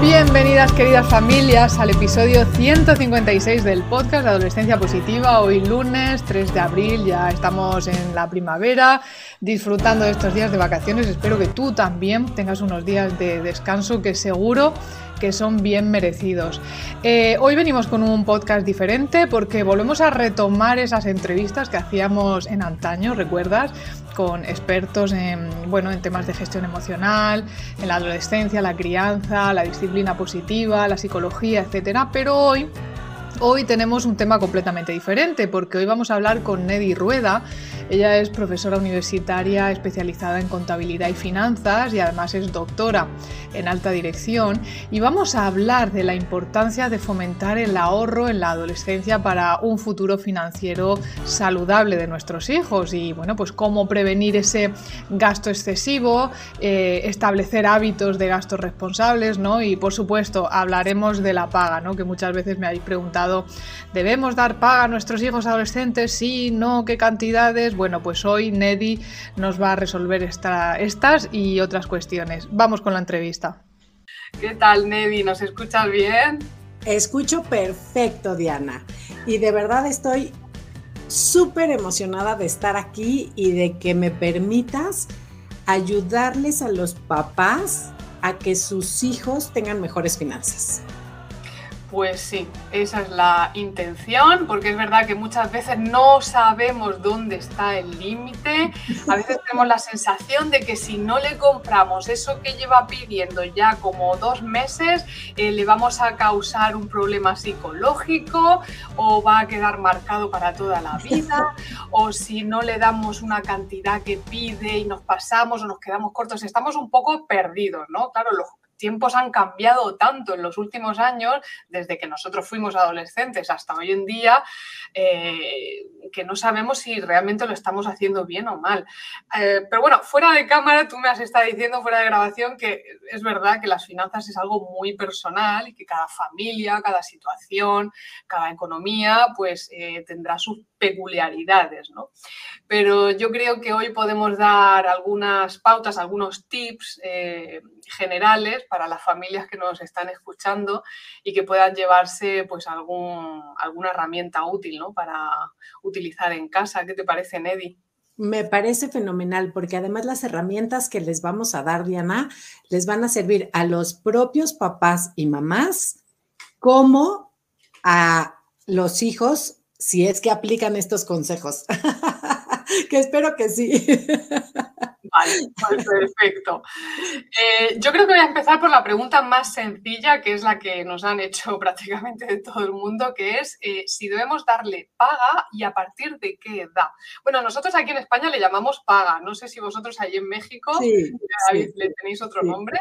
Bienvenidas queridas familias al episodio 156 del podcast de Adolescencia Positiva. Hoy lunes 3 de abril, ya estamos en la primavera, disfrutando de estos días de vacaciones. Espero que tú también tengas unos días de descanso que seguro que son bien merecidos. Eh, hoy venimos con un podcast diferente porque volvemos a retomar esas entrevistas que hacíamos en antaño, ¿recuerdas? Con expertos en, bueno, en temas de gestión emocional, en la adolescencia, la crianza, la disciplina positiva, la psicología, etcétera. Pero hoy Hoy tenemos un tema completamente diferente porque hoy vamos a hablar con Neddy Rueda. Ella es profesora universitaria especializada en contabilidad y finanzas y además es doctora en alta dirección y vamos a hablar de la importancia de fomentar el ahorro en la adolescencia para un futuro financiero saludable de nuestros hijos y bueno pues cómo prevenir ese gasto excesivo, eh, establecer hábitos de gastos responsables ¿no? y por supuesto hablaremos de la paga ¿no? que muchas veces me habéis preguntado ¿debemos dar paga a nuestros hijos adolescentes? Sí, no, qué cantidades. Bueno, pues hoy Neddy nos va a resolver estas y otras cuestiones. Vamos con la entrevista. ¿Qué tal, Neddy? ¿Nos escuchas bien? Escucho perfecto, Diana. Y de verdad estoy súper emocionada de estar aquí y de que me permitas ayudarles a los papás a que sus hijos tengan mejores finanzas. Pues sí, esa es la intención, porque es verdad que muchas veces no sabemos dónde está el límite. A veces tenemos la sensación de que si no le compramos eso que lleva pidiendo ya como dos meses, eh, le vamos a causar un problema psicológico o va a quedar marcado para toda la vida, o si no le damos una cantidad que pide y nos pasamos o nos quedamos cortos, estamos un poco perdidos, ¿no? Claro, los tiempos han cambiado tanto en los últimos años, desde que nosotros fuimos adolescentes hasta hoy en día, eh, que no sabemos si realmente lo estamos haciendo bien o mal. Eh, pero bueno, fuera de cámara, tú me has estado diciendo, fuera de grabación, que es verdad que las finanzas es algo muy personal y que cada familia, cada situación, cada economía, pues eh, tendrá sus peculiaridades, ¿no? Pero yo creo que hoy podemos dar algunas pautas, algunos tips generales para las familias que nos están escuchando y que puedan llevarse pues algún, alguna herramienta útil ¿no? para utilizar en casa. ¿Qué te parece, Neddy? Me parece fenomenal porque además las herramientas que les vamos a dar, Diana, les van a servir a los propios papás y mamás como a los hijos si es que aplican estos consejos. que espero que sí. Vale, perfecto. Eh, yo creo que voy a empezar por la pregunta más sencilla, que es la que nos han hecho prácticamente de todo el mundo, que es eh, si debemos darle paga y a partir de qué edad. Bueno, nosotros aquí en España le llamamos paga. No sé si vosotros ahí en México le tenéis otro nombre.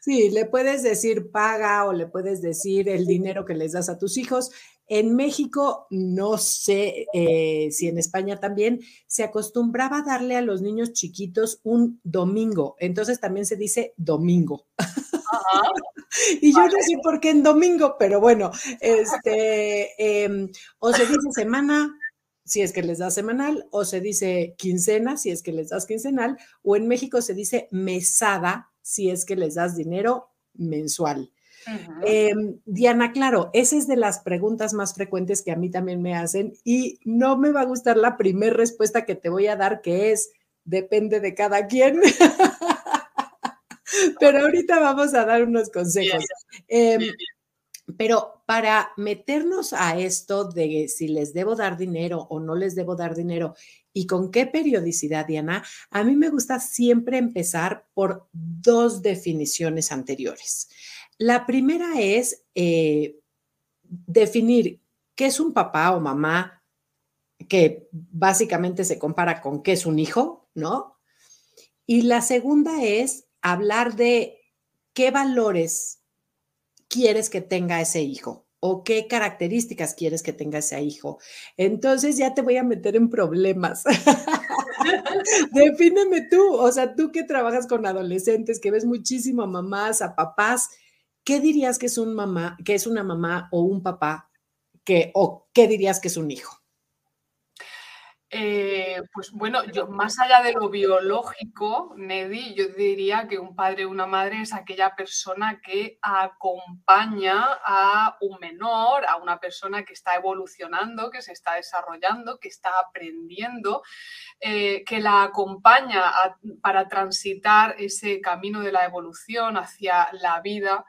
Sí, le puedes decir paga o le puedes decir el dinero que les das a tus hijos. En México, no sé eh, si en España también, se acostumbraba a darle a los niños chiquitos un domingo. Entonces también se dice domingo. y yo no sé por qué en domingo, pero bueno, este, em, o se dice semana, si es que les da semanal, o se dice quincena, si es que les das quincenal, o en México se dice mesada, si es que les das dinero mensual. Em, Diana, claro, esa es de las preguntas más frecuentes que a mí también me hacen y no me va a gustar la primera respuesta que te voy a dar, que es, depende de cada quien. Pero ahorita vamos a dar unos consejos. Em, pero para meternos a esto de si les debo dar dinero o no les debo dar dinero y con qué periodicidad, Diana, a mí me gusta siempre empezar por dos definiciones anteriores. La primera es eh, definir qué es un papá o mamá, que básicamente se compara con qué es un hijo, ¿no? Y la segunda es hablar de qué valores quieres que tenga ese hijo. o qué características quieres que tenga ese hijo. Entonces ya te voy a meter en problemas. Defíneme tú, o sea, tú que trabajas con adolescentes, que ves muchísimo a mamás, a papás, ¿qué dirías que es un mamá, que es una mamá o un papá que o qué dirías que es un hijo? Eh, pues bueno, yo más allá de lo biológico, Nedi, yo diría que un padre o una madre es aquella persona que acompaña a un menor, a una persona que está evolucionando, que se está desarrollando, que está aprendiendo, eh, que la acompaña para transitar ese camino de la evolución hacia la vida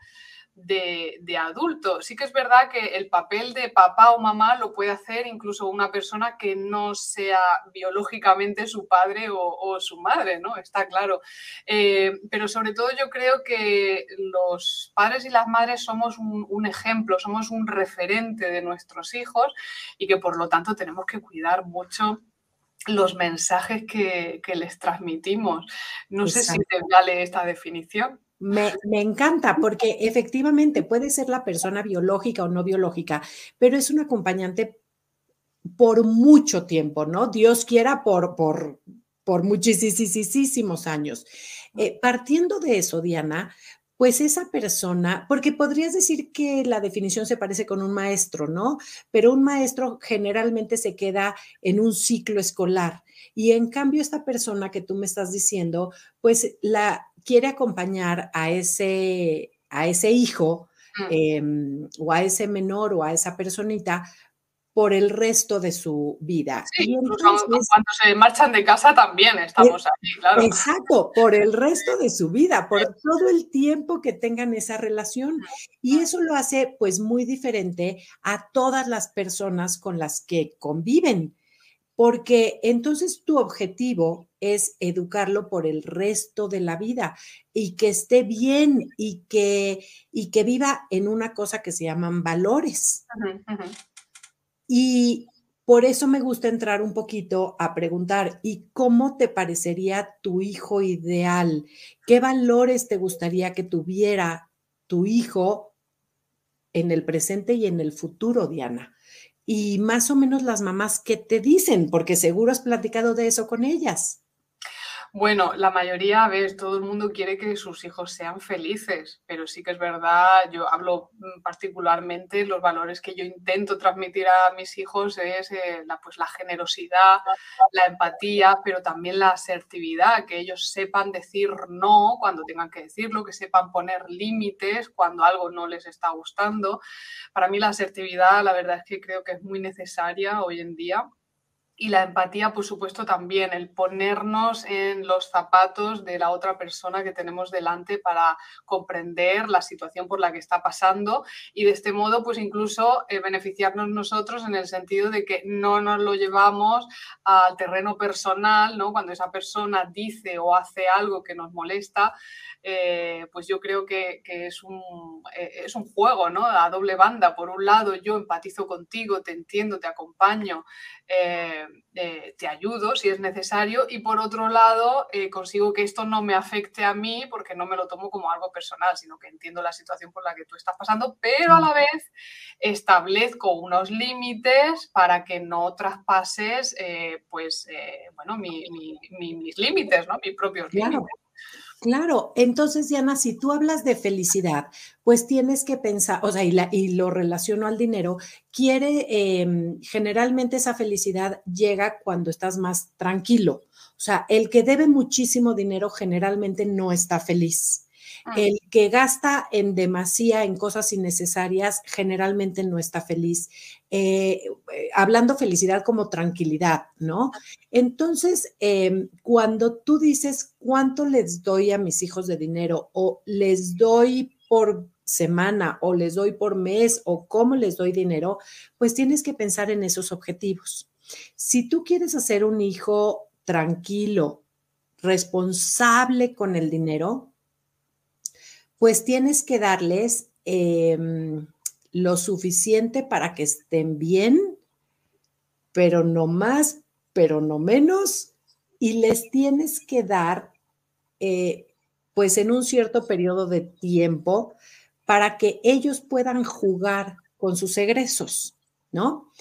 de, adulto. Sí que es verdad que el papel de papá o mamá lo puede hacer incluso una persona que no sea biológicamente su padre o, su madre, ¿no? Está claro. Eh, pero sobre todo yo creo que los padres y las madres somos un, ejemplo, somos un referente de nuestros hijos y que por lo tanto tenemos que cuidar mucho los mensajes que, les transmitimos. No sé si te vale esta definición. Me, encanta porque efectivamente puede ser la persona biológica o no biológica, pero es un acompañante por mucho tiempo, ¿no? Dios quiera por, por, por muchísimos años. Eh, partiendo de eso, Diana, pues esa persona, porque podrías decir que la definición se parece con un maestro, ¿no? Pero un maestro generalmente se queda en un ciclo escolar. Y en cambio, esta persona que tú me estás diciendo, pues la, quiere acompañar a ese, a ese hijo mm. em, o a ese menor o a esa personita por el resto de su vida. Sí, cuando se marchan de casa también estamos ahí, claro. Exacto, por el resto de su vida, por todo el tiempo que tengan esa relación. Y eso lo hace pues muy diferente a todas las personas con las que conviven porque entonces tu objetivo es educarlo por el resto de la vida y que esté bien y que, y que viva en una cosa que se llaman valores. Y por eso me gusta entrar un poquito a preguntar, ¿y cómo te parecería tu hijo ideal? ¿Qué valores te gustaría que tuviera tu hijo en el presente y en el futuro, Diana? y más o menos las mamás que te dicen, porque seguro has platicado de eso con ellas. Bueno, la mayoría, ves, todo el mundo quiere que sus hijos sean felices, pero sí que es verdad, yo hablo mm, particularmente, los valores que yo intento transmitir a mis hijos es eh, la, pues, la generosidad, la empatía, pero también la asertividad, que ellos sepan decir no cuando tengan que decirlo, que sepan poner límites cuando algo no les está gustando. Para mí la asertividad, la verdad es que creo que es muy necesaria hoy en día y la empatía, por supuesto, también, el ponernos en los zapatos de la otra persona que tenemos delante para comprender la situación por la que está pasando y de este modo, pues incluso eh, beneficiarnos nosotros en el sentido de que no nos lo llevamos al terreno personal, ¿no? Cuando esa persona dice o hace algo que nos molesta, eh, pues yo creo que, es, un, eh, es, un, juego, ¿no? A doble banda. Por un lado, yo empatizo contigo, te entiendo, te acompaño, eh, te ayudo si es necesario. Y por otro lado, consigo que esto no me afecte a mí porque no me lo tomo como algo personal, sino que entiendo la situación por la que tú estás pasando, pero a la vez establezco unos límites para que no traspases, pues, bueno, mis límites, ¿no? Mis propios límites. Claro, entonces Diana, si tú hablas de felicidad, pues tienes que pensar, o sea, y, lo relaciono al dinero, quiere, em, generalmente esa felicidad llega cuando estás más tranquilo. O sea, el que debe muchísimo dinero generalmente no está feliz. Ah. El que gasta en demasía en cosas innecesarias generalmente no está feliz. Eh, eh, hablando felicidad como tranquilidad, ¿no? Entonces, em, cuando tú dices cuánto les doy a mis hijos de dinero o les doy por semana o les doy por mes o cómo les doy dinero, pues tienes que pensar en esos objetivos. Si tú quieres hacer un hijo tranquilo, responsable con el dinero, pues tienes que darles em, lo suficiente para que estén bien, pero no más, pero no menos, y les tienes que dar, eh, pues en un cierto periodo de tiempo, para que ellos puedan jugar con sus egresos, ¿no?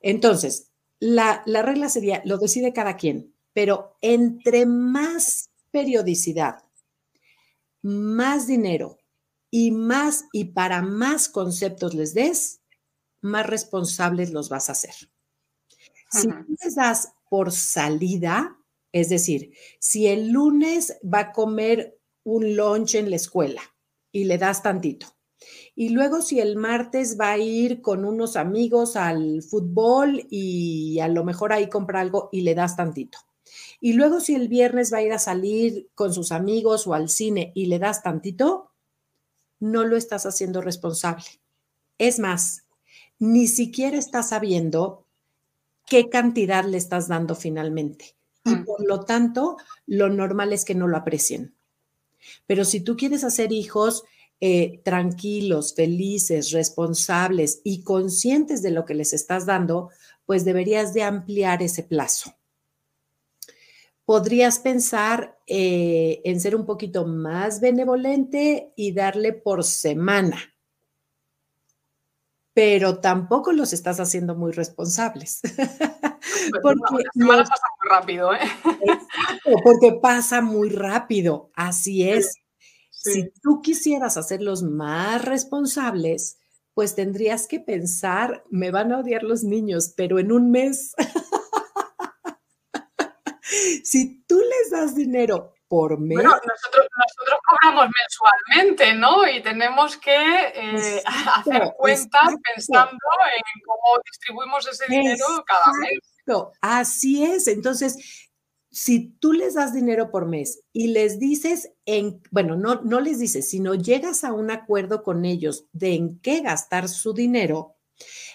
Entonces, la, la regla sería, lo decide cada quien, pero entre más periodicidad, más dinero y más y para más conceptos les des, más responsables los vas a hacer. Si tú les das por salida, es decir, si el lunes va a comer un lunch en la escuela y le das tantito, y luego si el martes va a ir con unos amigos al fútbol y a lo mejor ahí compra algo y le das tantito. Y luego si el viernes va a ir a salir con sus amigos o al cine y le das tantito, no lo estás haciendo responsable. Es más, ni siquiera estás sabiendo qué cantidad le estás dando finalmente. Y mm. por lo tanto, lo normal es que no lo aprecien. Pero si tú quieres hacer hijos eh, tranquilos, felices, responsables y conscientes de lo que les estás dando, pues deberías de ampliar ese plazo. Podrías pensar eh, en ser un poquito más benevolente y darle por semana pero tampoco los estás haciendo muy responsables. Pues porque la pasa muy rápido, ¿eh? porque pasa muy rápido, así es. Si tú quisieras hacerlos más responsables, pues tendrías que pensar, me van a odiar los niños, pero en un mes. si tú les das dinero por mes. Bueno, nosotros, nosotros cobramos mensualmente, ¿no? Y tenemos que eh, hacer cuentas pensando en cómo distribuimos ese dinero cada mes. Así es. Entonces, si tú les das dinero por mes y les dices en, bueno, no, no les dices, sino llegas a un acuerdo con ellos de en qué gastar su dinero,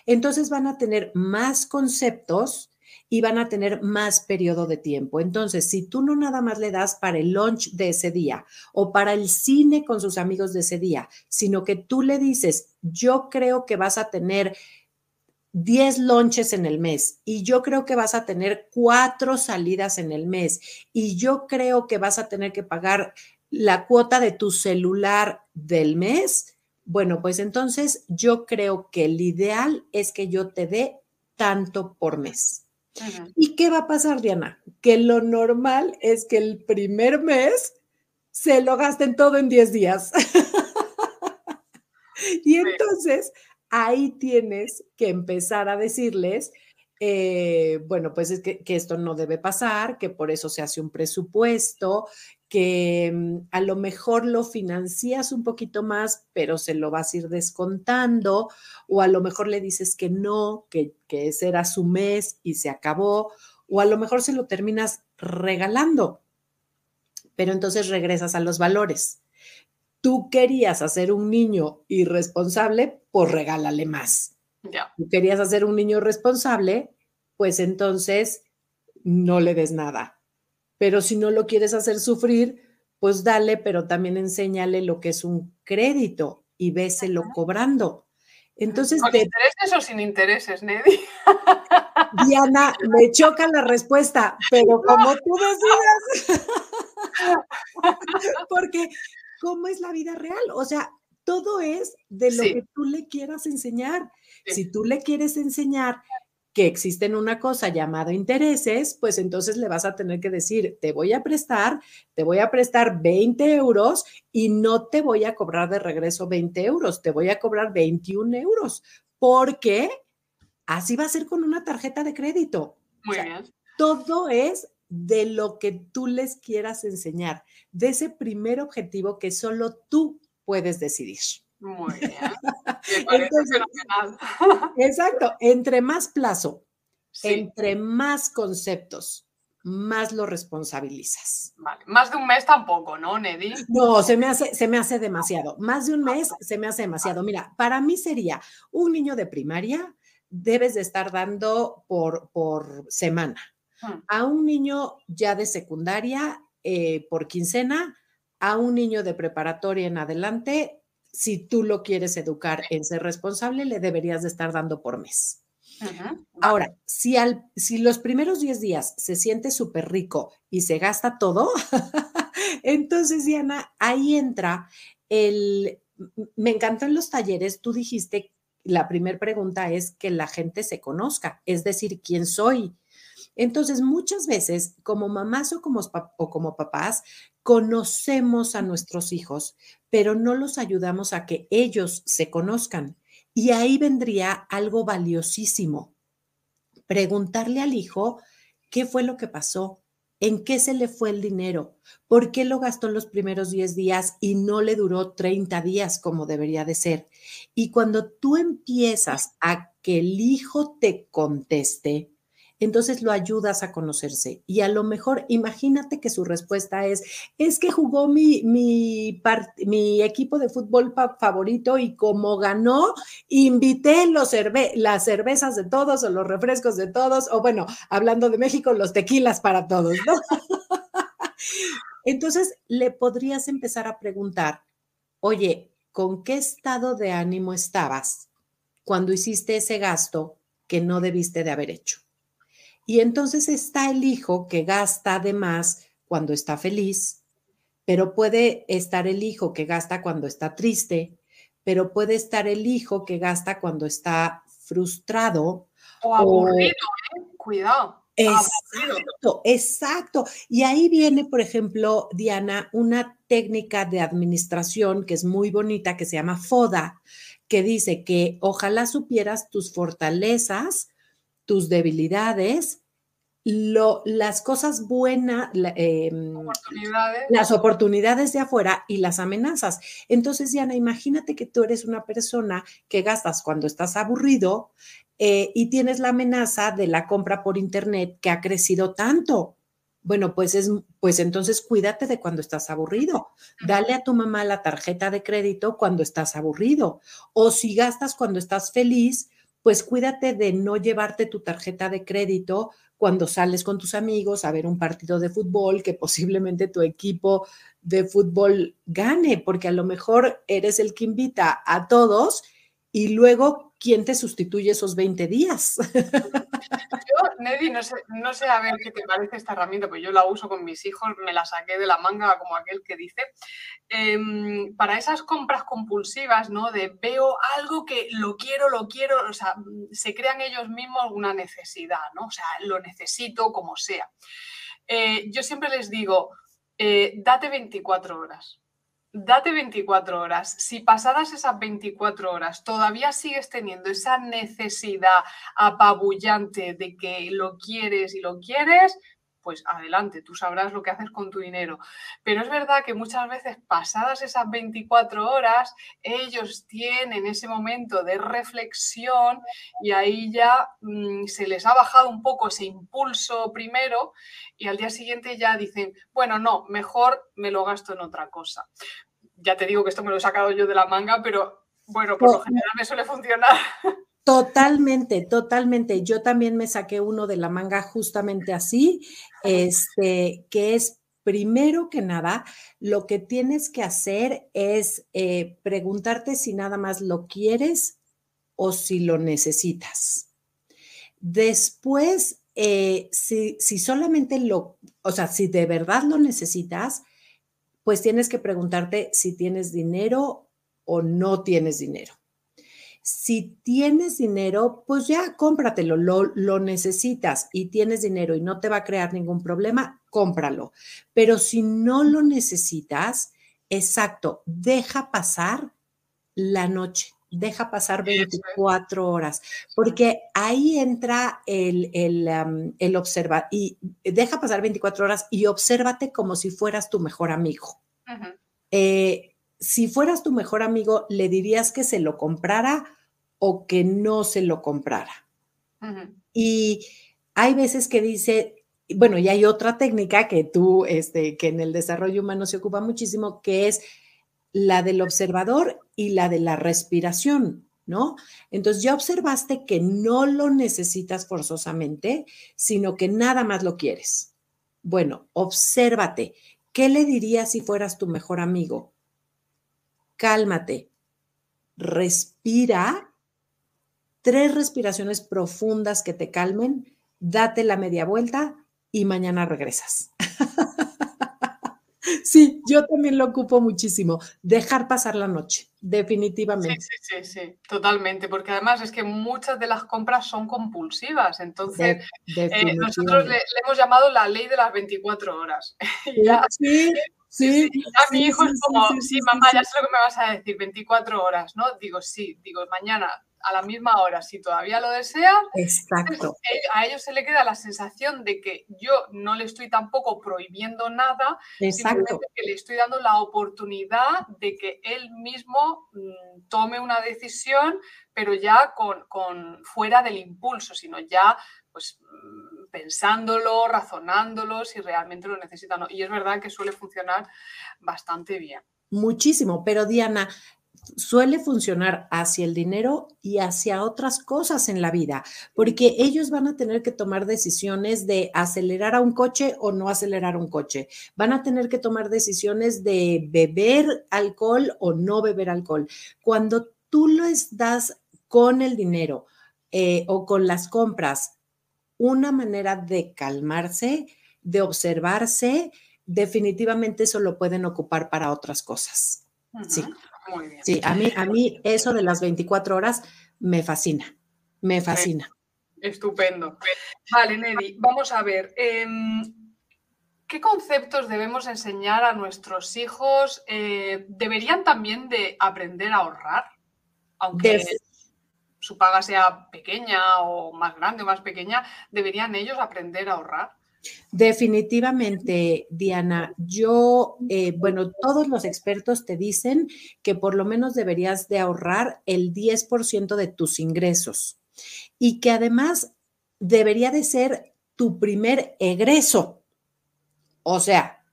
entonces van a tener más conceptos y van a tener más periodo de tiempo. Entonces, si tú no nada más le das para el lunch de ese día o para el cine con sus amigos de ese día, sino que tú le dices, yo creo que vas a tener 10 lunches en el mes y yo creo que vas a tener cuatro salidas en el mes y yo creo que vas a tener que pagar la cuota de tu celular del mes, bueno, pues entonces yo creo que el ideal es que yo te dé tanto por mes. ¿Y qué va a pasar, Diana? Que lo normal es que el primer mes se lo gasten todo en 10 días. y entonces ahí tienes que empezar a decirles, eh, bueno, pues es que, que, esto no debe pasar, que por eso se hace un presupuesto, que mm, a lo mejor lo financias un poquito más, pero se lo vas a ir descontando, o a lo mejor le dices que no, que, que ese era su mes y se acabó, o a lo mejor se lo terminas regalando, pero entonces regresas a los valores. Tú querías hacer un niño irresponsable, pues regálale más. Tú querías hacer un niño responsable, pues entonces no le des nada pero si no lo quieres hacer sufrir, pues dale, pero también enséñale lo que es un crédito y véselo cobrando. Entonces, ¿Con intereses o sin intereses, Neddy? Diana, me choca la respuesta, pero como tú decidas. Porque, ¿cómo es la vida real? O sea, todo es de lo que tú le quieras enseñar. Si tú le quieres enseñar que existen una cosa llamada intereses, pues entonces le vas a tener que decir, te voy a prestar, te voy a prestar 20 euros y no te voy a cobrar de regreso 20 euros, te voy a cobrar 21 euros, porque así va a ser con una tarjeta de crédito. Muy bien. Todo es de lo que tú les quieras enseñar, de ese primer objetivo que solo tú puedes decidir. Muy bien. Entonces, exacto. Entre más plazo, entre más conceptos, más lo responsabilizas. Vale. Más de un mes tampoco, ¿no, Neddy? No, se me hace, se me hace demasiado. Más de un mes se me hace demasiado. Mira, para mí sería un niño de primaria, debes de estar dando por, por semana. Hmm. A un niño ya de secundaria, eh, por quincena, a un niño de preparatoria en adelante, si tú lo quieres educar en ser responsable, le deberías de estar dando por mes. Ahora, si, al, si los primeros 10 días se siente súper rico y se gasta todo, entonces, Diana, ahí entra el, me encantó en los talleres, tú dijiste la primera pregunta es que la gente se conozca, es decir, quién soy. Entonces, muchas veces, como mamás o como, o como papás, conocemos a nuestros hijos, pero no los ayudamos a que ellos se conozcan. Y ahí vendría algo valiosísimo. Preguntarle al hijo qué fue lo que pasó, en qué se le fue el dinero, por qué lo gastó en los primeros 10 días y no le duró 30 días como debería de ser. Y cuando tú empiezas a que el hijo te conteste, entonces lo ayudas a conocerse. Y a lo mejor, imagínate que su respuesta es, es que jugó mi, mi, mi equipo de fútbol favorito y como ganó, invité los las cervezas de todos o los refrescos de todos, o bueno, hablando de México, los tequilas para todos, ¿no? Entonces, le podrías empezar a preguntar, oye, ¿con qué estado de ánimo estabas cuando hiciste ese gasto que no debiste de haber hecho? Y entonces está el hijo que gasta de más cuando está feliz, pero puede estar el hijo que gasta cuando está triste, pero puede estar el hijo que gasta cuando está frustrado. O aburrido, ¿eh? Cuidado. Exacto, exacto. Y ahí viene, por ejemplo, Diana, una técnica de administración que es muy bonita, que se llama FODA, que dice que ojalá supieras tus fortalezas, tus debilidades, lo, las cosas buenas, em, las oportunidades de afuera y las amenazas. Entonces, Diana, imagínate que tú eres una persona que gastas cuando estás aburrido eh, y tienes la amenaza de la compra por Internet que ha crecido tanto. Bueno, pues es, pues entonces cuídate de cuando estás aburrido. Dale a tu mamá la tarjeta de crédito cuando estás aburrido. O si gastas cuando estás feliz, pues cuídate de no llevarte tu tarjeta de crédito cuando sales con tus amigos a ver un partido de fútbol que posiblemente tu equipo de fútbol gane, porque a lo mejor eres el que invita a todos y luego, ¿quién te sustituye esos 20 días? Yo, Neddy, no sé, no sé a ver qué te parece esta herramienta, pues yo la uso con mis hijos, me la saqué de la manga como aquel que dice. Em, para esas compras compulsivas, ¿no? De veo algo que lo quiero, lo quiero, o sea, se crean ellos mismos una necesidad, ¿no? O sea, lo necesito como sea. Eh, yo siempre les digo, eh, date 24 horas date 24 horas. Si pasadas esas 24 horas todavía sigues teniendo esa necesidad apabullante de que lo quieres y lo quieres, pues adelante, tú sabrás lo que haces con tu dinero. Pero es verdad que muchas veces pasadas esas 24 horas, ellos tienen ese momento de reflexión y ahí ya mm, se les ha bajado un poco ese impulso primero y al día siguiente ya dicen, bueno, no, mejor me lo gasto en otra cosa. Ya te digo que esto me lo he sacado yo de la manga, pero bueno, por lo general me suele funcionar. Totalmente, totalmente. Yo también me saqué uno de la manga justamente así, este, que es primero que nada, lo que tienes que hacer es eh, preguntarte si nada más lo quieres o si lo necesitas. Después, eh, si, si solamente lo, o sea, si de verdad lo necesitas, pues tienes que preguntarte si tienes dinero o no tienes dinero. Si tienes dinero, pues ya cómpratelo, lo, lo necesitas y tienes dinero y no te va a crear ningún problema, cómpralo. Pero si no lo necesitas, exacto, deja pasar la noche, deja pasar 24 horas, porque ahí entra el, el, el observar y deja pasar 24 horas y obsérvate como si fueras tu mejor amigo si fueras tu mejor amigo, ¿le dirías que se lo comprara o que no se lo comprara? Y hay veces que dice, bueno, y hay otra técnica que tú, este, que en el desarrollo humano se ocupa muchísimo, que es la del observador y la de la respiración, ¿no? Entonces ya observaste que no lo necesitas forzosamente, sino que nada más lo quieres. Bueno, obsérvate. ¿Qué le dirías si fueras tu mejor amigo? Cálmate, respira, tres respiraciones profundas que te calmen, date la media vuelta y mañana regresas. Sí, yo también lo ocupo muchísimo. Dejar pasar la noche, definitivamente. Sí, sí, sí, sí, totalmente, porque además es que muchas de las compras son compulsivas, entonces eh, nosotros le, hemos llamado la ley de las 24 horas. sí, sí, A mi hijo es como, sí, mamá, ya sé lo que me vas a decir, 24 horas, ¿no? Digo, sí, digo, mañana a la misma hora, si todavía lo desean, Exacto. a ellos se le queda la sensación de que yo no le estoy tampoco prohibiendo nada, Exacto. que le estoy dando la oportunidad de que él mismo mm, tome una decisión, pero ya con, con, fuera del impulso, sino ya pues mm, pensándolo, razonándolo, si realmente lo necesita o no. Y es verdad que suele funcionar bastante bien. Muchísimo, pero Diana, suele funcionar hacia el dinero y hacia otras cosas en la vida, porque ellos van a tener que tomar decisiones de acelerar a un coche o no acelerar un coche. Van a tener que tomar decisiones de beber alcohol o no beber alcohol. Cuando tú les das con el dinero eh, o con las compras una manera de calmarse, de observarse, definitivamente eso lo pueden ocupar para otras cosas. Sí. Muy bien. Sí, a mí, a mí eso de las 24 horas me fascina, me fascina. Estupendo. Vale, Nelly, vamos a ver. Em, ¿Qué conceptos debemos enseñar a nuestros hijos? Eh, ¿Deberían también de aprender a ahorrar? Aunque su paga sea pequeña o más grande o más pequeña, ¿deberían ellos aprender a ahorrar? Definitivamente, Diana, yo, eh, bueno, todos los expertos te dicen que por lo menos deberías de ahorrar el 10% de tus ingresos y que además debería de ser tu primer egreso. O sea,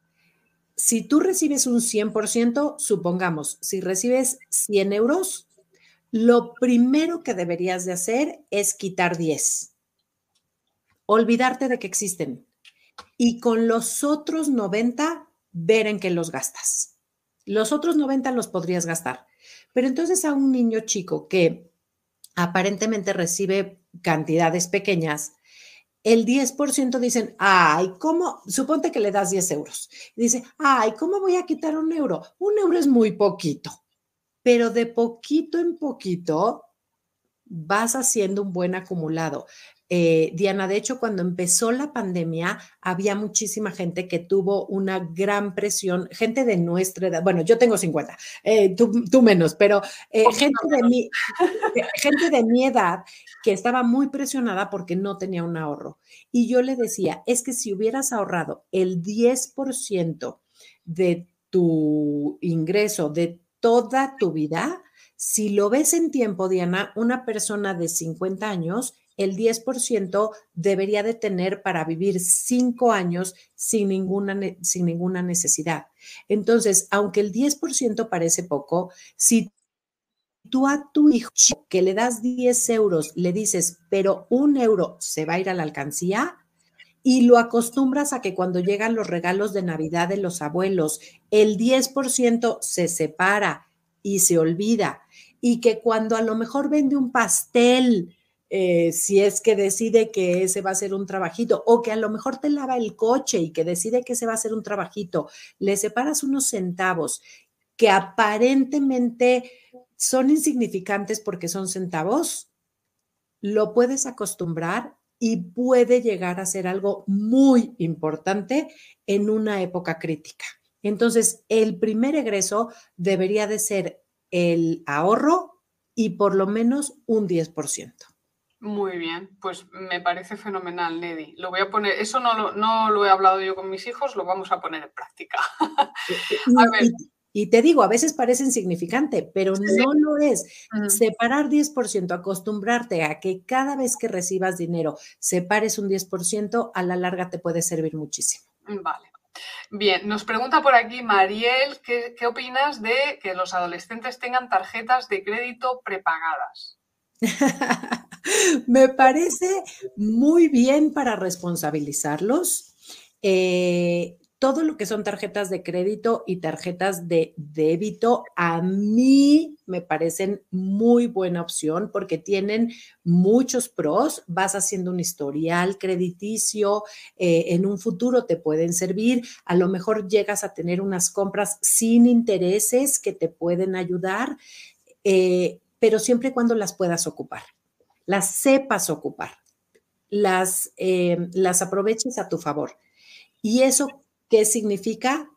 si tú recibes un 100%, supongamos, si recibes 100 euros, lo primero que deberías de hacer es quitar 10. Olvidarte de que existen y con los otros 90 ver en qué los gastas. Los otros 90 los podrías gastar. Pero entonces a un niño chico que aparentemente recibe cantidades pequeñas, el 10% dicen, ay, ¿cómo? Suponte que le das 10 euros. dice, ay, ¿cómo voy a quitar un euro? Un euro es muy poquito, pero de poquito en poquito vas haciendo un buen acumulado. Eh, Diana, de hecho, cuando empezó la pandemia, había muchísima gente que tuvo una gran presión, gente de nuestra edad, bueno, yo tengo 50, eh, tú, menos, pero eh, gente, de mi, gente de mi edad que estaba muy presionada porque no tenía un ahorro. Y yo le decía, es que si hubieras ahorrado el 10% de tu ingreso de toda tu vida, si lo ves en tiempo, Diana, una persona de 50 años el 10% debería de tener para vivir cinco años sin ninguna, sin ninguna necesidad. Entonces, aunque el 10% parece poco, si tú a tu hijo que le das 10 euros, le dices, pero un euro se va a ir a la alcancía, y lo acostumbras a que cuando llegan los regalos de Navidad de los abuelos, el 10% se separa y se olvida, y que cuando a lo mejor vende un pastel, eh, si es que decide que ese va a ser un trabajito o que a lo mejor te lava el coche y que decide que ese va a ser un trabajito, le separas unos centavos que aparentemente son insignificantes porque son centavos, lo puedes acostumbrar y puede llegar a ser algo muy importante en una época crítica. Entonces, el primer egreso debería de ser el ahorro y por lo menos un 10%. Muy bien, pues me parece fenomenal, Neddy. Lo voy a poner, eso no lo, no lo he hablado yo con mis hijos, lo vamos a poner en práctica. Y, te digo, a veces parece insignificante, pero no lo es. Separar 10%, acostumbrarte a que cada vez que recibas dinero separes un 10%, a la larga te puede servir muchísimo. Vale. Bien, nos pregunta por aquí Mariel, ¿qué, qué opinas de que los adolescentes tengan tarjetas de crédito prepagadas? Me parece muy bien para responsabilizarlos. Eh, todo lo que son tarjetas de crédito y tarjetas de débito, a mí me parecen muy buena opción porque tienen muchos pros. Vas haciendo un historial crediticio, eh, en un futuro te pueden servir. A lo mejor llegas a tener unas compras sin intereses que te pueden ayudar, eh, pero siempre y cuando las puedas ocupar, las sepas ocupar, las, eh, las aproveches a tu favor. Y eso ¿Qué significa?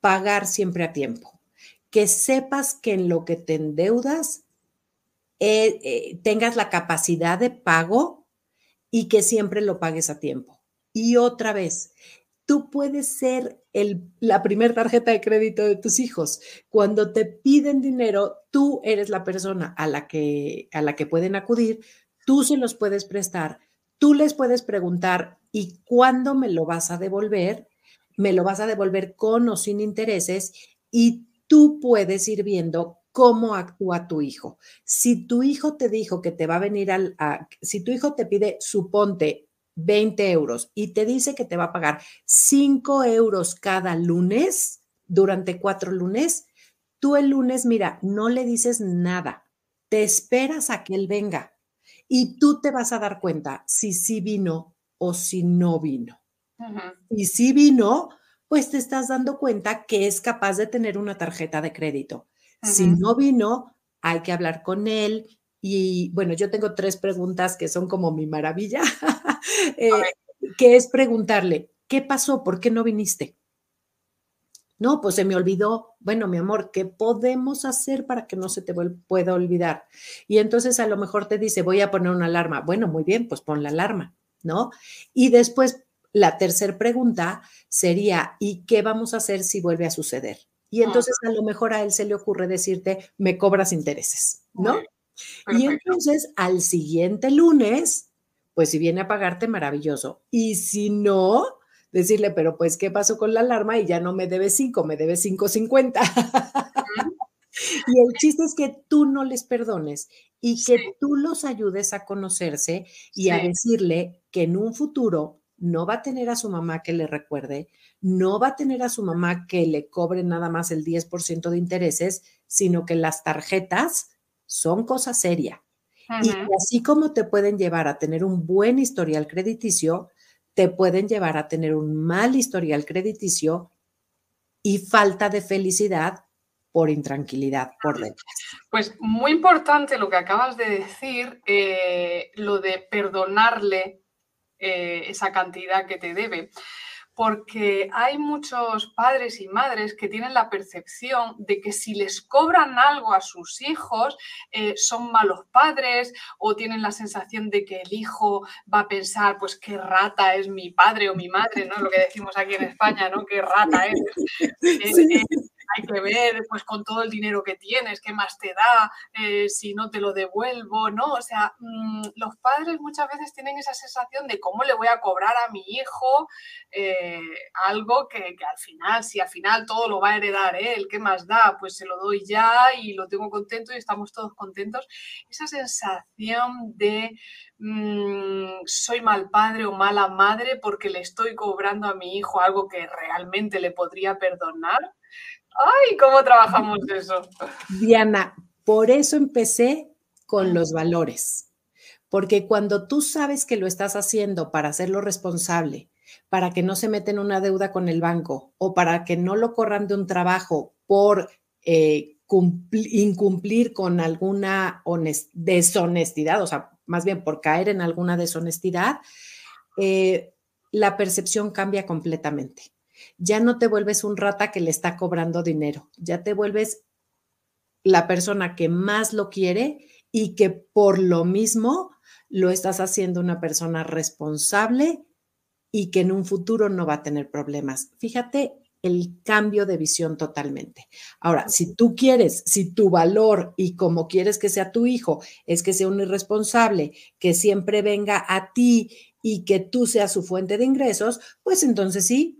Pagar siempre a tiempo. Que sepas que en lo que te endeudas eh, eh, tengas la capacidad de pago y que siempre lo pagues a tiempo. Y otra vez, tú puedes ser la primera tarjeta de crédito de tus hijos. Cuando te piden dinero, tú eres la persona a la que, a la que pueden acudir, tú se los puedes prestar, tú les puedes preguntar, ¿y cuándo me lo vas a devolver? me lo vas a devolver con o sin intereses y tú puedes ir viendo cómo actúa tu hijo. Si tu hijo te dijo que te va a venir al, si tu hijo te pide, suponte, 20 euros y te dice que te va a pagar 5 euros cada lunes durante cuatro lunes, tú el lunes, mira, no le dices nada, te esperas a que él venga y tú te vas a dar cuenta si sí vino o si no vino. Y si vino, pues te estás dando cuenta que es capaz de tener una tarjeta de crédito. Si no vino, hay que hablar con él. Y bueno, yo tengo tres preguntas que son como mi maravilla, eh, que es preguntarle, ¿qué pasó? ¿Por qué no viniste? No, pues se me olvidó. Bueno, mi amor, ¿qué podemos hacer para que no se te pueda olvidar? Y entonces a lo mejor te dice, voy a poner una alarma. Bueno, muy bien, pues pon la alarma, ¿no? Y después la tercera pregunta sería, ¿y qué vamos a hacer si vuelve a suceder? Y entonces a lo mejor a él se le ocurre decirte, me cobras intereses, ¿no? Y entonces al siguiente lunes, pues si viene a pagarte, maravilloso. Y si no, decirle, pero pues, ¿qué pasó con la alarma? Y ya no me debe cinco, me debe cinco cincuenta. y el chiste es que tú no les perdones y que tú los ayudes a conocerse y a decirle que en un futuro no va a tener a su mamá que le recuerde, no va a tener a su mamá que le cobre nada más el 10% de intereses, sino que las tarjetas son cosa seria. Y así como te pueden llevar a tener un buen historial crediticio, te pueden llevar a tener un mal historial crediticio y falta de felicidad por intranquilidad por dentro. Pues muy importante lo que acabas de decir, eh, lo de perdonarle eh, esa cantidad que te debe. Porque hay muchos padres y madres que tienen la percepción de que si les cobran algo a sus hijos eh, son malos padres o tienen la sensación de que el hijo va a pensar, pues qué rata es mi padre o mi madre, ¿no? Lo que decimos aquí en España, ¿no? Qué rata es. Eh, hay que ver, pues con todo el dinero que tienes, qué más te da, eh, si no te lo devuelvo, ¿no? O sea, mm, los padres muchas veces tienen esa sensación de cómo le voy a cobrar a mi hijo eh, algo que, al final, si al final todo lo va a heredar él, ¿qué más da? Pues se lo doy ya y lo tengo contento y estamos todos contentos. Esa sensación de mm, soy mal padre o mala madre porque le estoy cobrando a mi hijo algo que realmente le podría perdonar, ¡Ay, cómo trabajamos eso! Diana, por eso empecé con los valores, porque cuando tú sabes que lo estás haciendo para hacerlo responsable, para que no se meta en una deuda con el banco o para que no lo corran de un trabajo por eh, incumplir con alguna deshonestidad, o sea, más bien por caer en alguna deshonestidad, eh, la percepción cambia completamente ya no te vuelves un rata que le está cobrando dinero, ya te vuelves la persona que más lo quiere y que por lo mismo lo estás haciendo una persona responsable y que en un futuro no va a tener problemas. Fíjate el cambio de visión totalmente. Ahora, si tú quieres, si tu valor y como quieres que sea tu hijo es que sea un irresponsable, que siempre venga a ti y que tú seas su fuente de ingresos, pues entonces sí,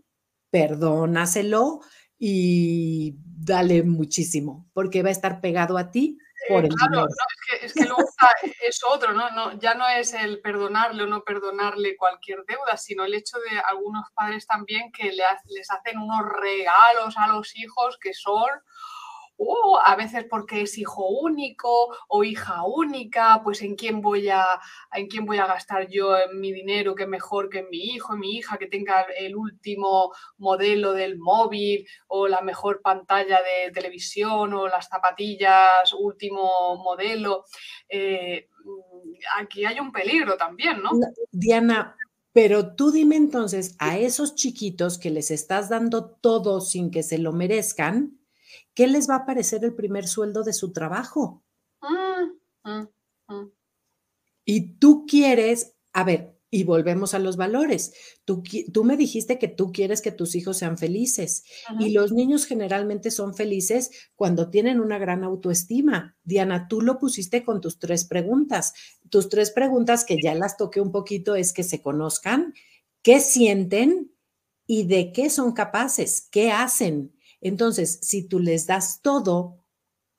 perdónaselo y dale muchísimo, porque va a estar pegado a ti por el claro, es, que, luego es otro, ¿no? Ya no es el perdonarle o no perdonarle cualquier deuda, sino el hecho de algunos padres también que les hacen unos regalos a los hijos que son a veces porque es hijo único o hija única, pues en quién voy a, en quién voy a gastar yo mi dinero que mejor que mi hijo, mi hija, que tenga el último modelo del móvil o la mejor pantalla de televisión o las zapatillas último modelo. Eh, aquí hay un peligro también, ¿no? Diana, pero tú dime entonces a esos chiquitos que les estás dando todo sin que se lo merezcan, ¿qué les va a parecer el primer sueldo de su trabajo? Mm, mm, mm. Y tú quieres, a ver, y volvemos a los valores. Tú, tú, me dijiste que tú quieres que tus hijos sean felices y los niños generalmente son felices cuando tienen una gran autoestima. Diana, tú lo pusiste con tus tres preguntas. Tus tres preguntas que ya las toqué un poquito es que se conozcan, qué sienten y de qué son capaces, qué hacen. Entonces, si tú les das todo,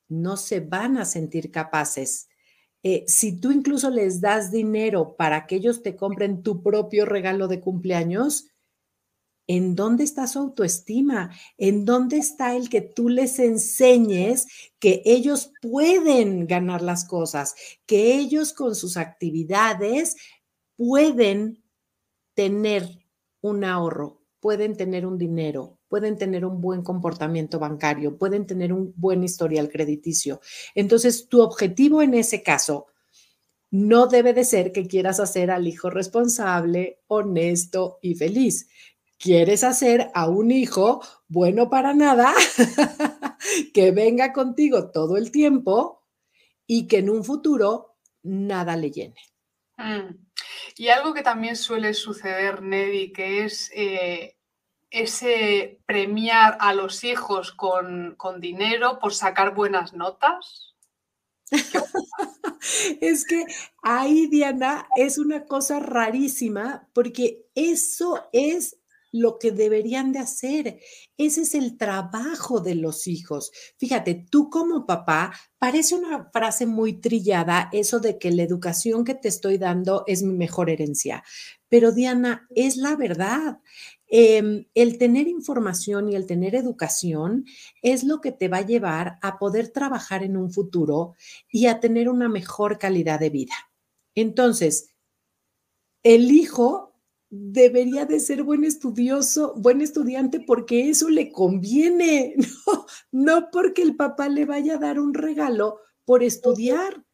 no se van a sentir capaces. Eh, si tú incluso les das dinero para que ellos te compren tu propio regalo de cumpleaños, ¿en dónde está su autoestima? ¿En dónde está el que tú les enseñes que ellos pueden ganar las cosas, que ellos con sus actividades pueden tener un ahorro, pueden tener un dinero, pueden tener un buen comportamiento bancario, pueden tener un buen historial crediticio. Entonces, tu objetivo en ese caso no debe de ser que quieras hacer al hijo responsable, honesto y feliz. Quieres hacer a un hijo bueno para nada, que venga contigo todo el tiempo y que en un futuro nada le llene. Mm. Y algo que también suele suceder, Neddy, que es eh, ese premiar a los hijos con, dinero por sacar buenas notas? es que ahí, Diana, es una cosa rarísima porque eso es lo que deberían de hacer. Ese es el trabajo de los hijos. Fíjate, tú como papá, parece una frase muy trillada eso de que la educación que te estoy dando es mi mejor herencia. Pero Diana, es la verdad. Em, el tener información y el tener educación es lo que te va a llevar a poder trabajar en un futuro y a tener una mejor calidad de vida. Entonces, el hijo debería de ser buen estudioso, buen estudiante porque eso le conviene, no, no porque el papá le vaya a dar un regalo por estudiar.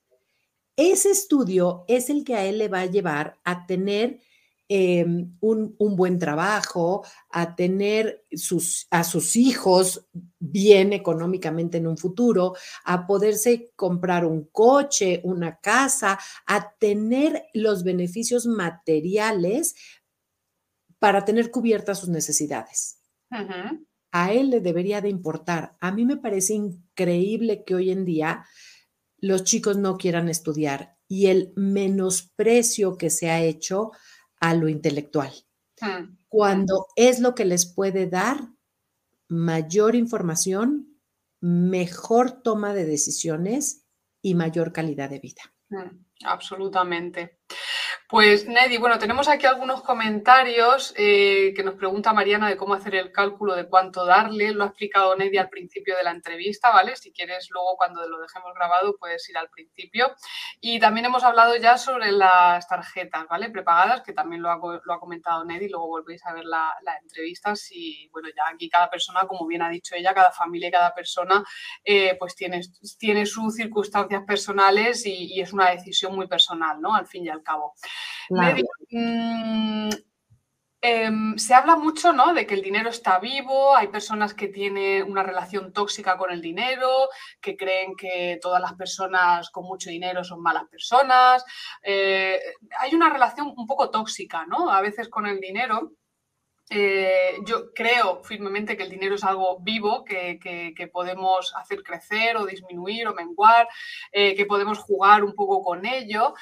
Ese estudio es el que a él le va a llevar a tener Em, un, buen trabajo, a tener sus, a sus hijos bien económicamente en un futuro, a poderse comprar un coche, una casa, a tener los beneficios materiales para tener cubiertas sus necesidades. A él le debería de importar. A mí me parece increíble que hoy en día los chicos no quieran estudiar y el menosprecio que se ha hecho a lo intelectual. Mm. Cuando es lo que les puede dar mayor información, mejor toma de decisiones y mayor calidad de vida. Mm, absolutamente. Pues Neddy, bueno, tenemos aquí algunos comentarios eh, que nos pregunta Mariana de cómo hacer el cálculo de cuánto darle. Lo ha explicado Neddy al principio de la entrevista, ¿vale? Si quieres luego cuando lo dejemos grabado puedes ir al principio. Y también hemos hablado ya sobre las tarjetas, ¿vale? Prepagadas, que también lo ha, lo ha comentado Neddy, luego volvéis a ver la, entrevista. Si, bueno, ya aquí cada persona, como bien ha dicho ella, cada familia y cada persona, eh, pues tiene, tiene sus circunstancias personales y, y es una decisión muy personal, ¿no? Al fin y al cabo. Mm, em, se habla mucho ¿no? de que el dinero está vivo, hay personas que tienen una relación tóxica con el dinero, que creen que todas las personas con mucho dinero son malas personas. Eh, hay una relación un poco tóxica, ¿no? A veces con el dinero. Eh, yo creo firmemente que el dinero es algo vivo, que, podemos hacer crecer o disminuir o menguar, eh, que podemos jugar un poco con ello.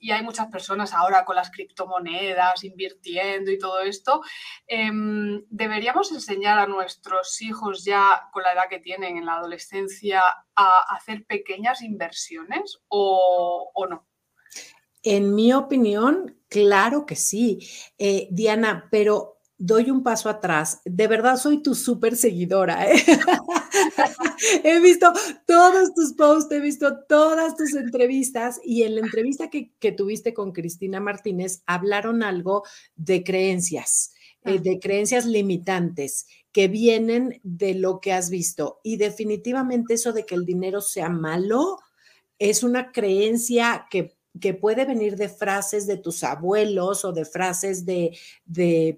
y hay muchas personas ahora con las criptomonedas, invirtiendo y todo esto. Em, ¿Deberíamos enseñar a nuestros hijos ya con la edad que tienen en la adolescencia a hacer pequeñas inversiones o no? En mi opinión, claro que sí. Eh, Diana, pero doy un paso atrás. De verdad soy tu súper seguidora. ¿eh? he visto todos tus posts, he visto todas tus entrevistas y en la entrevista que, tuviste con Cristina Martínez hablaron algo de creencias, eh, de creencias limitantes que vienen de lo que has visto. Y definitivamente eso de que el dinero sea malo es una creencia que que puede venir de frases de tus abuelos o de frases de,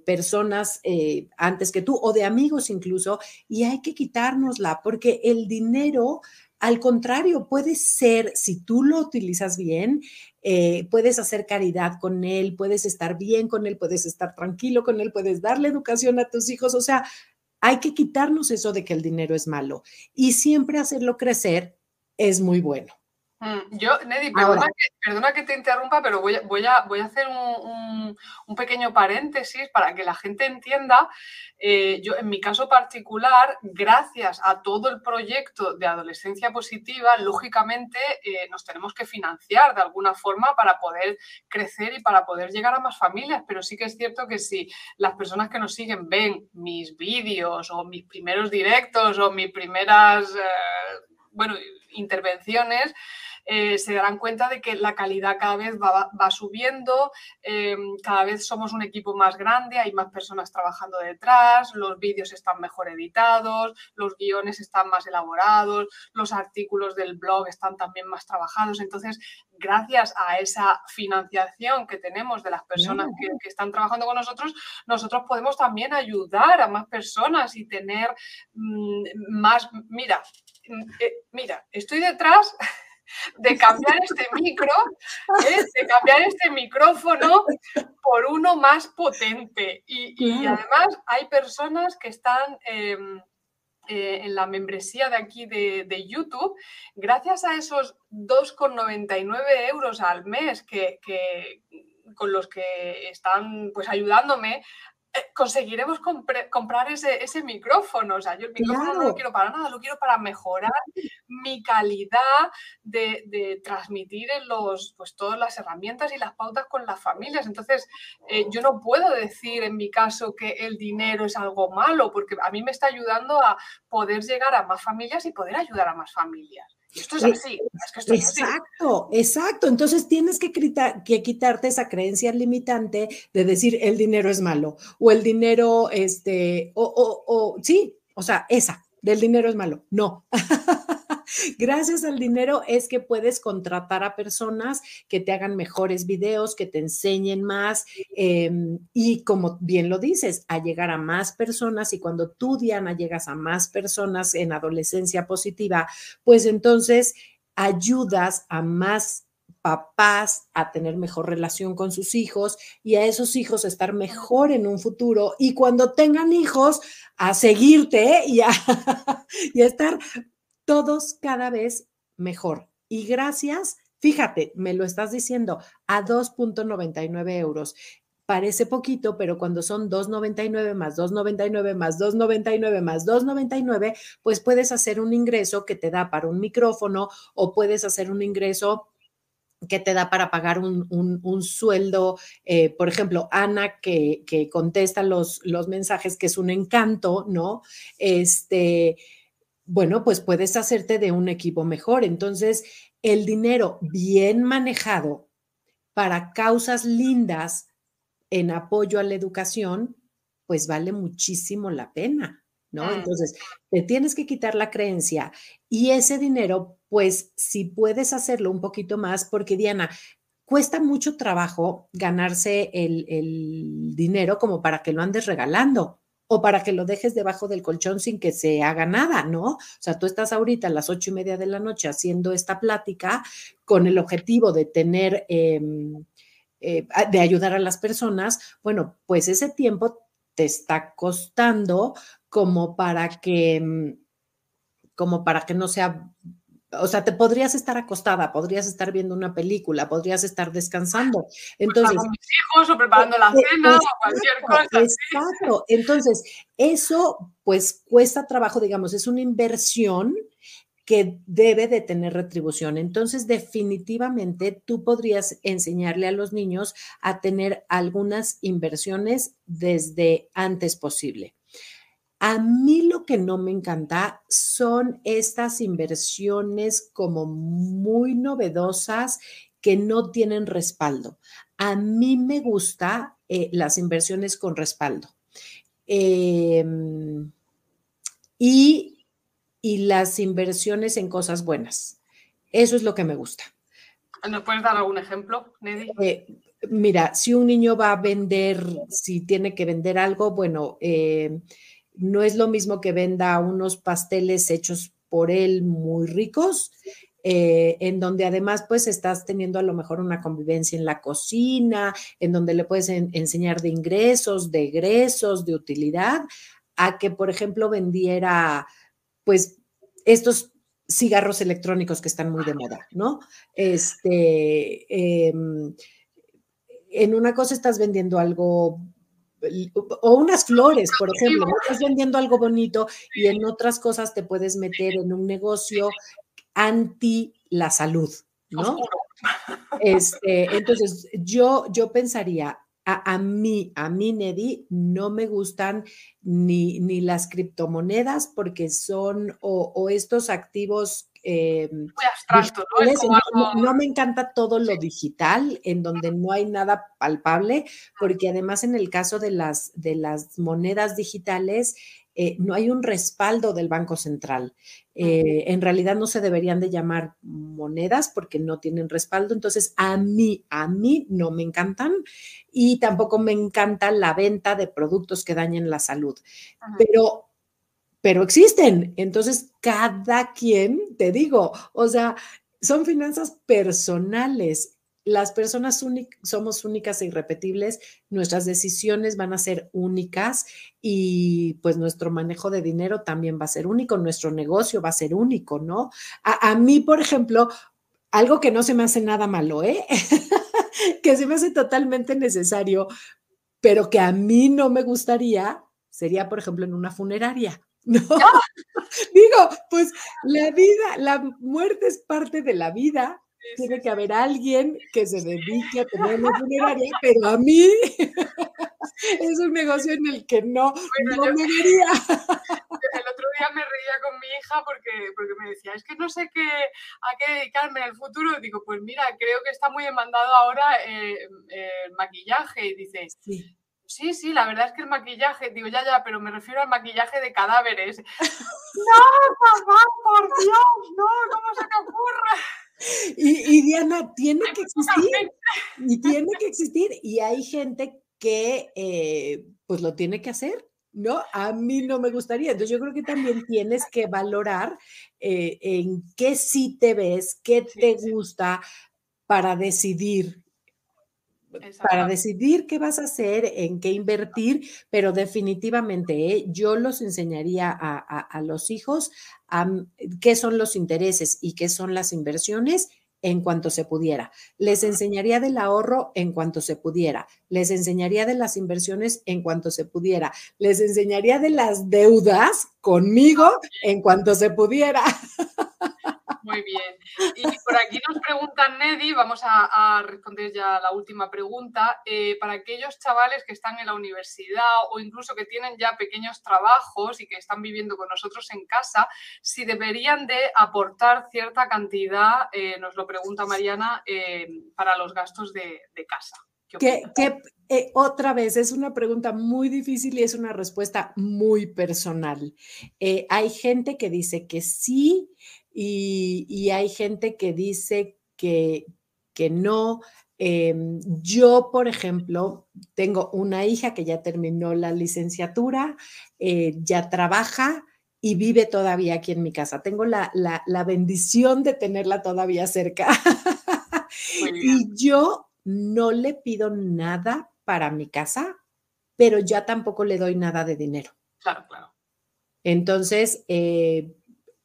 personas eh, antes que tú o de amigos incluso, y hay que quitárnosla porque el dinero, al contrario, puede ser, si tú lo utilizas bien, eh, puedes hacer caridad con él, puedes estar bien con él, puedes estar tranquilo con él, puedes darle educación a tus hijos, o sea, hay que quitarnos eso de que el dinero es malo y siempre hacerlo crecer es muy bueno. Mm, yo, Neddy, perdona que, te interrumpa, pero voy, voy, a, voy a, hacer un, pequeño paréntesis para que la gente entienda. Eh, yo, en mi caso particular, gracias a todo el proyecto de adolescencia positiva, lógicamente eh, nos tenemos que financiar de alguna forma para poder crecer y para poder llegar a más familias. Pero sí que es cierto que si las personas que nos siguen ven mis vídeos o mis primeros directos o mis primeras, eh, bueno, intervenciones, eh, se darán cuenta de que la calidad cada vez va, subiendo, eh, cada vez somos un equipo más grande, hay más personas trabajando detrás, los vídeos están mejor editados, los guiones están más elaborados, los artículos del blog están también más trabajados. Entonces, gracias a esa financiación que tenemos de las personas que, están trabajando con nosotros, nosotros podemos también ayudar a más personas y tener mm, más, mira, mm, eh, mira, estoy detrás de cambiar este micro, ¿eh? de cambiar este micrófono por uno más potente. Y, además hay personas que están em, eh, en la membresía de aquí de, YouTube, gracias a esos 2,99 euros al mes que, con los que están pues ayudándome eh, conseguiremos comprar ese, ese, micrófono. O sea, yo el micrófono no lo quiero para nada, lo quiero para mejorar mi calidad de, transmitir en los, pues, todas las herramientas y las pautas con las familias. Entonces, eh, yo no puedo decir en mi caso que el dinero es algo malo, porque a mí me está ayudando a poder llegar a más familias y poder ayudar a más familias. Esto es así. exacto, exacto. Entonces tienes que, que, quitarte esa creencia limitante de decir el dinero es malo o el dinero, este, o, o, o sí, o sea, esa, del dinero es malo. No. Gracias al dinero es que puedes contratar a personas que te hagan mejores videos, que te enseñen más em, y como bien lo dices, a llegar a más personas y cuando tú, Diana, llegas a más personas en adolescencia positiva, pues entonces ayudas a más papás a tener mejor relación con sus hijos y a esos hijos a estar mejor en un futuro y cuando tengan hijos a seguirte y a, y a estar todos cada vez mejor. Y gracias, fíjate, me lo estás diciendo, a 2.99 euros. Parece poquito, pero cuando son 2.99 más 2.99 más 2.99 más 2.99, pues puedes hacer un ingreso que te da para un micrófono o puedes hacer un ingreso que te da para pagar un, sueldo. Eh, por ejemplo, Ana, que, contesta los, los mensajes, que es un encanto, ¿no? Este, bueno, pues puedes hacerte de un equipo mejor. Entonces, el dinero bien manejado para causas lindas en apoyo a la educación, pues vale muchísimo la pena, ¿no? Mm. Entonces, te tienes que quitar la creencia y ese dinero, pues si puedes hacerlo un poquito más, porque Diana, cuesta mucho trabajo ganarse el, el dinero como para que lo andes regalando o para que lo dejes debajo del colchón sin que se haga nada, ¿no? O sea, tú estás ahorita a las ocho y media de la noche haciendo esta plática con el objetivo de tener em, eh, de ayudar a las personas, bueno, pues ese tiempo te está costando como para que, mm, como para que no sea o sea, te podrías estar acostada, podrías estar viendo una película, podrías estar descansando. Entonces, con mis hijos o preparando la e cena o cualquier cosa. Exacto. Entonces, eso pues cuesta trabajo, digamos, es una inversión que debe de tener retribución. Entonces, definitivamente tú podrías enseñarle a los niños a tener algunas inversiones desde antes posible. A mí lo que no me encanta son estas inversiones como muy novedosas que no tienen respaldo. A mí me gusta eh, las inversiones con respaldo. Em, y, y las inversiones en cosas buenas. Eso es lo que me gusta. ¿Nos puedes dar algún ejemplo, Neddy? Eh, mira, si un niño va a vender, si tiene que vender algo, bueno, eh, no es lo mismo que venda unos pasteles hechos por él muy ricos, eh, en donde además pues estás teniendo a lo mejor una convivencia en la cocina, en donde le puedes enseñar de ingresos, de egresos, de utilidad, a que por ejemplo vendiera pues estos cigarros electrónicos que están muy de moda, ¿no? Este, em, en una cosa estás vendiendo algo o unas flores, por ejemplo, estás vendiendo algo bonito y en otras cosas te puedes meter en un negocio anti la salud, ¿no? Este, entonces, yo, yo pensaría, a, mí, a mí, Neddy, no me gustan ni, ni las criptomonedas porque son o, estos activos eh, Muy abstracto, ¿no? ¿no? me encanta todo lo digital, en donde no hay nada palpable, porque además en el caso de las, de las monedas digitales, eh, no hay un respaldo del Banco Central. Eh, en realidad no se deberían de llamar monedas porque no tienen respaldo. Entonces, a mí, a mí no me encantan y tampoco me encanta la venta de productos que dañen la salud. Pero, pero existen. Entonces, cada quien, te digo, o sea, son finanzas personales las personas somos únicas e irrepetibles, nuestras decisiones van a ser únicas y pues nuestro manejo de dinero también va a ser único, nuestro negocio va a ser único, ¿no? A, mí, por ejemplo, algo que no se me hace nada malo, ¿eh? que se me hace totalmente necesario, pero que a mí no me gustaría, sería, por ejemplo, en una funeraria. No, digo, pues la vida, la muerte es parte de la vida, tiene que haber alguien que se dedique a tener una funeraria, pero a mí es un negocio en el que no, no me vería. El otro día me reía con mi hija porque, porque me decía, es que no sé qué, a qué dedicarme en el futuro. Digo, pues mira, creo que está muy demandado ahora eh, el maquillaje. Y dice, sí. Sí, sí, la verdad es que el maquillaje, digo, ya, ya, pero me refiero al maquillaje de cadáveres. no, papá, por Dios, no, ¿cómo se te ocurre? Y, Diana, tiene que existir. Y tiene que existir. Y hay gente que eh, pues lo tiene que hacer. ¿no? A mí no me gustaría. Entonces yo creo que también tienes que valorar eh, en qué sí te ves, qué te gusta para decidir. Para decidir qué vas a hacer, en qué invertir, pero definitivamente ¿eh? yo los enseñaría a, a los hijos qué son los intereses y qué son las inversiones en cuanto se pudiera. Les enseñaría del ahorro en cuanto se pudiera. Les enseñaría de las inversiones en cuanto se pudiera. Les enseñaría de las deudas conmigo en cuanto se pudiera. Muy bien. Y por aquí nos preguntan, Neddy, vamos a, responder ya la última pregunta. Eh, para aquellos chavales que están en la universidad o incluso que tienen ya pequeños trabajos y que están viviendo con nosotros en casa, si deberían de aportar cierta cantidad, eh, nos lo pregunta Mariana, eh, para los gastos de, casa. ¿Qué que otra vez, es una pregunta muy difícil y es una respuesta muy personal. hay gente que dice que sí, y, hay gente que dice que, que no. Em, yo, por ejemplo, tengo una hija que ya terminó la licenciatura, eh, ya trabaja y vive todavía aquí en mi casa. Tengo la, la bendición de tenerla todavía cerca. y yo no le pido nada para mi casa, pero ya tampoco le doy nada de dinero. Claro, claro. Entonces, eh,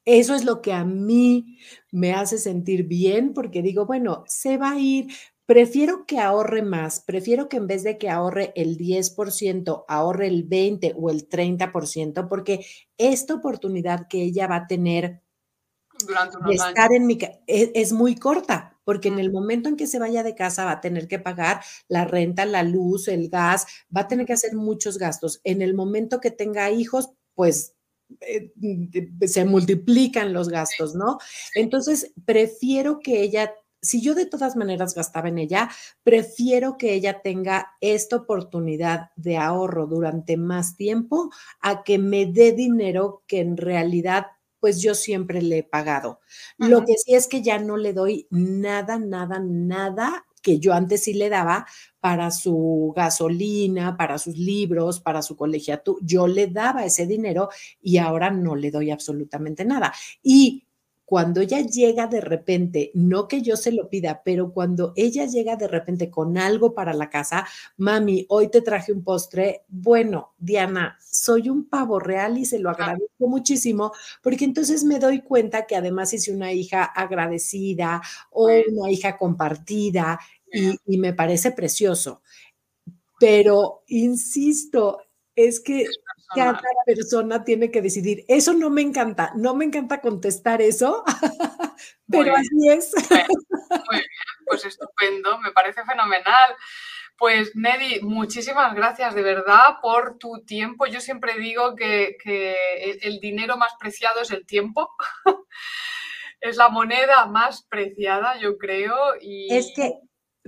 eso es lo que a mí me hace sentir bien porque digo, bueno, se va a ir, prefiero que ahorre más, prefiero que en vez de que ahorre el 10%, ahorre el 20 o el 30%, porque esta oportunidad que ella va a tener Durante de estar en mi es, es, muy corta, porque en el momento en que se vaya de casa va a tener que pagar la renta, la luz, el gas, va a tener que hacer muchos gastos. En el momento que tenga hijos, pues eh, se multiplican los gastos, ¿no? Entonces, prefiero que ella, si yo de todas maneras gastaba en ella, prefiero que ella tenga esta oportunidad de ahorro durante más tiempo a que me dé dinero que en realidad pues yo siempre le he pagado. Lo que sí es que ya no le doy nada, nada, nada que yo antes sí le daba para su gasolina, para sus libros, para su colegiatura. Yo le daba ese dinero y ahora no le doy absolutamente nada. Y cuando ella llega de repente, no que yo se lo pida, pero cuando ella llega de repente con algo para la casa, mami, hoy te traje un postre, bueno, Diana, soy un pavo real y se lo agradezco muchísimo, porque entonces me doy cuenta que además hice una hija agradecida o una hija compartida y, y me parece precioso. Pero, insisto, es que cada persona tiene que decidir. Eso no me encanta, no me encanta contestar eso, pero así es. Muy bien, pues estupendo, me parece fenomenal. Pues Nedi, muchísimas gracias de verdad por tu tiempo. Yo siempre digo que, que el dinero más preciado es el tiempo. es la moneda más preciada, yo creo. Y... Es que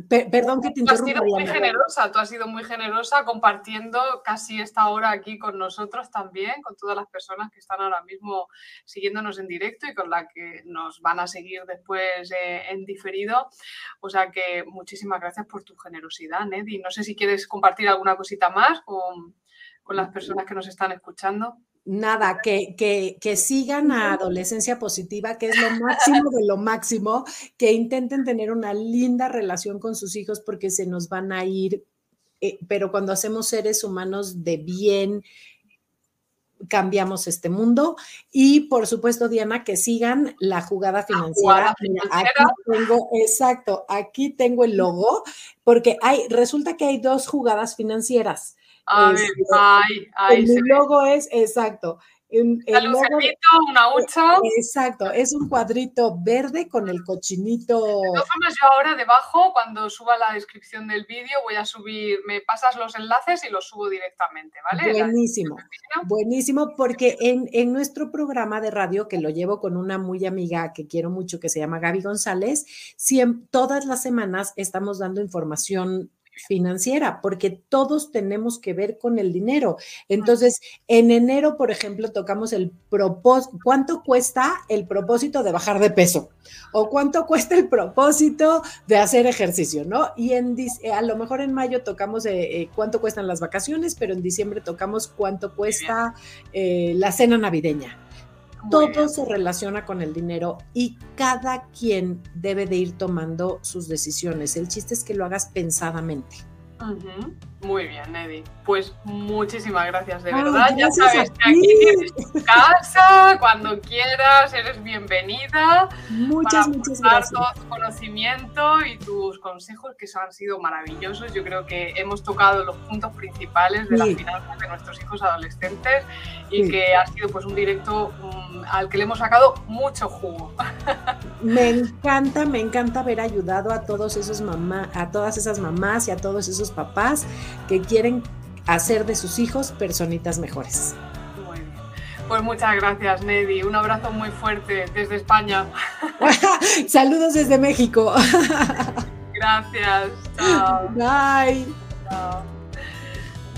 perdón que te interrumpa. Tú has sido muy generosa, tú has sido muy generosa compartiendo casi esta hora aquí con nosotros también, con todas las personas que están ahora mismo siguiéndonos en directo y con las que nos van a seguir después eh, en diferido. O sea que muchísimas gracias por tu generosidad, Nedi. No sé si quieres compartir alguna cosita más con, con las personas que nos están escuchando nada, que, que, que, sigan a adolescencia positiva, que es lo máximo de lo máximo, que intenten tener una linda relación con sus hijos porque se nos van a ir, eh, pero cuando hacemos seres humanos de bien, cambiamos este mundo. Y por supuesto, Diana, que sigan la jugada financiera. Jugada financiera. Aquí tengo, exacto, aquí tengo el logo, porque hay, resulta que hay dos jugadas financieras. A ver, este, ay, ay, mi logo ve. es, exacto. Un, el logo, una hucha. Exacto, es un cuadrito verde con el cochinito. De todas formas, yo ahora debajo, cuando suba la descripción del vídeo, voy a subir, me pasas los enlaces y los subo directamente, ¿vale? Buenísimo, buenísimo, porque en, en, nuestro programa de radio, que lo llevo con una muy amiga que quiero mucho, que se llama Gaby González, siempre, todas las semanas estamos dando información financiera, porque todos tenemos que ver con el dinero. Entonces, en enero, por ejemplo, tocamos el propósito, ¿cuánto cuesta el propósito de bajar de peso? O cuánto cuesta el propósito de hacer ejercicio, ¿no? Y en, a lo mejor en mayo tocamos eh, eh, cuánto cuestan las vacaciones, pero en diciembre tocamos cuánto cuesta eh, la cena navideña todo se relaciona con el dinero y cada quien debe de ir tomando sus decisiones. El chiste es que lo hagas pensadamente. Uh -huh. Muy bien, Eddie. Pues muchísimas gracias, de verdad. ya sabes que aquí tienes tu casa, cuando quieras, eres bienvenida. Muchas, para muchas gracias. todo tu conocimiento y tus consejos que han sido maravillosos. Yo creo que hemos tocado los puntos principales de sí. las finanzas de nuestros hijos adolescentes y sí. que ha sido pues un directo um, al que le hemos sacado mucho jugo. Me encanta, me encanta haber ayudado a todos esos mamás, a todas esas mamás y a todos esos papás que quieren hacer de sus hijos personitas mejores. Muy bien. Pues muchas gracias, Nedi. Un abrazo muy fuerte desde España. Saludos desde México. Gracias. Chao. Bye. Chao.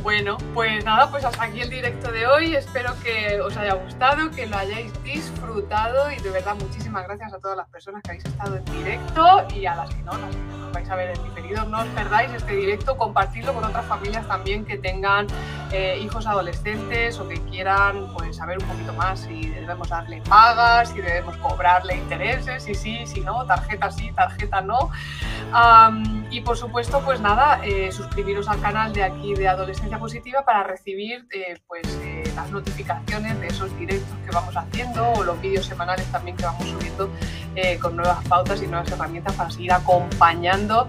Bueno, pues nada, pues hasta aquí el directo de hoy. Espero que os haya gustado, que lo hayáis disfrutado y de verdad muchísimas gracias a todas las personas que habéis estado en directo y a las que no, las que nos vais a ver en diferido. No os perdáis este directo, compartirlo con otras familias también que tengan eh, hijos adolescentes o que quieran pues saber un poquito más si debemos darle pagas, si debemos cobrarle intereses, si sí, si no, tarjeta sí, tarjeta no. y por supuesto, pues nada, eh, suscribiros al canal de aquí de Adolescencia Positiva para recibir eh, pues, eh, las notificaciones de esos directos que vamos haciendo o los vídeos semanales también que vamos subiendo con nuevas pautas y nuevas herramientas para seguir acompañando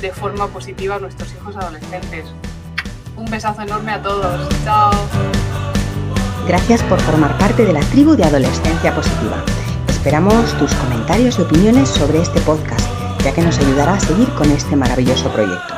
de forma positiva a nuestros hijos adolescentes. Un besazo enorme a todos. Chao. Gracias por formar parte de la tribu de Adolescencia Positiva. Esperamos tus comentarios y opiniones sobre este podcast ya que nos ayudará a seguir con este maravilloso proyecto.